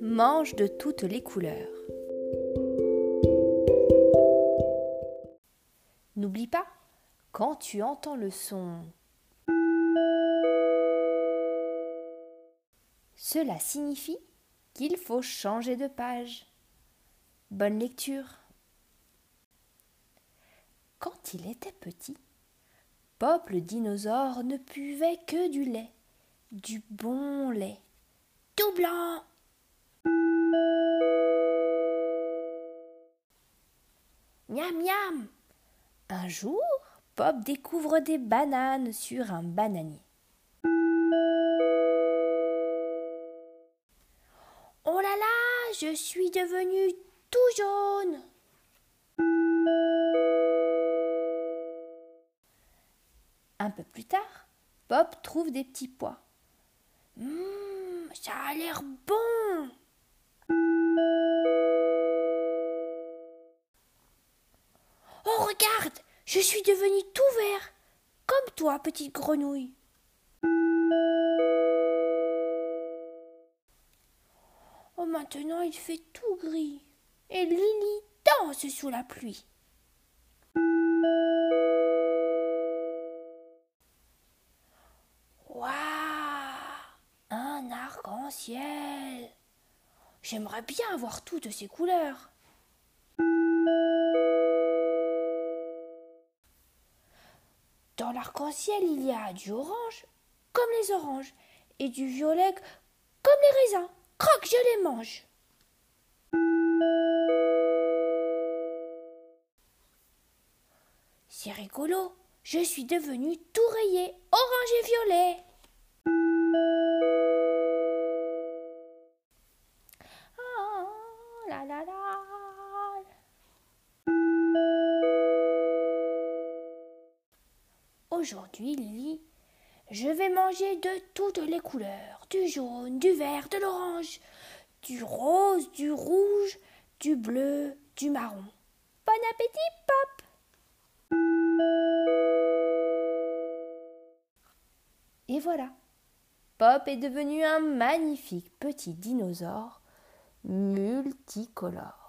mange de toutes les couleurs. N'oublie pas, quand tu entends le son, cela signifie qu'il faut changer de page. Bonne lecture. Quand il était petit, Pop le dinosaure ne buvait que du lait, du bon lait, tout blanc. Miam miam. Un jour, Pop découvre des bananes sur un bananier. Oh là là, je suis devenu tout jaune. Un peu plus tard, Pop trouve des petits pois. Hum, ça a l'air bon. Regarde, je suis devenu tout vert, comme toi, petite grenouille. Oh, maintenant il fait tout gris, et Lily danse sous la pluie. Waouh Un arc-en-ciel J'aimerais bien avoir toutes ces couleurs. Dans l'arc-en-ciel, il y a du orange, comme les oranges, et du violet, comme les raisins. Croque, je les mange. C'est rigolo, je suis devenu tout rayé, orange et violet. Oh, la la la. Aujourd'hui, Lily, je vais manger de toutes les couleurs, du jaune, du vert, de l'orange, du rose, du rouge, du bleu, du marron. Bon appétit, Pop Et voilà, Pop est devenu un magnifique petit dinosaure multicolore.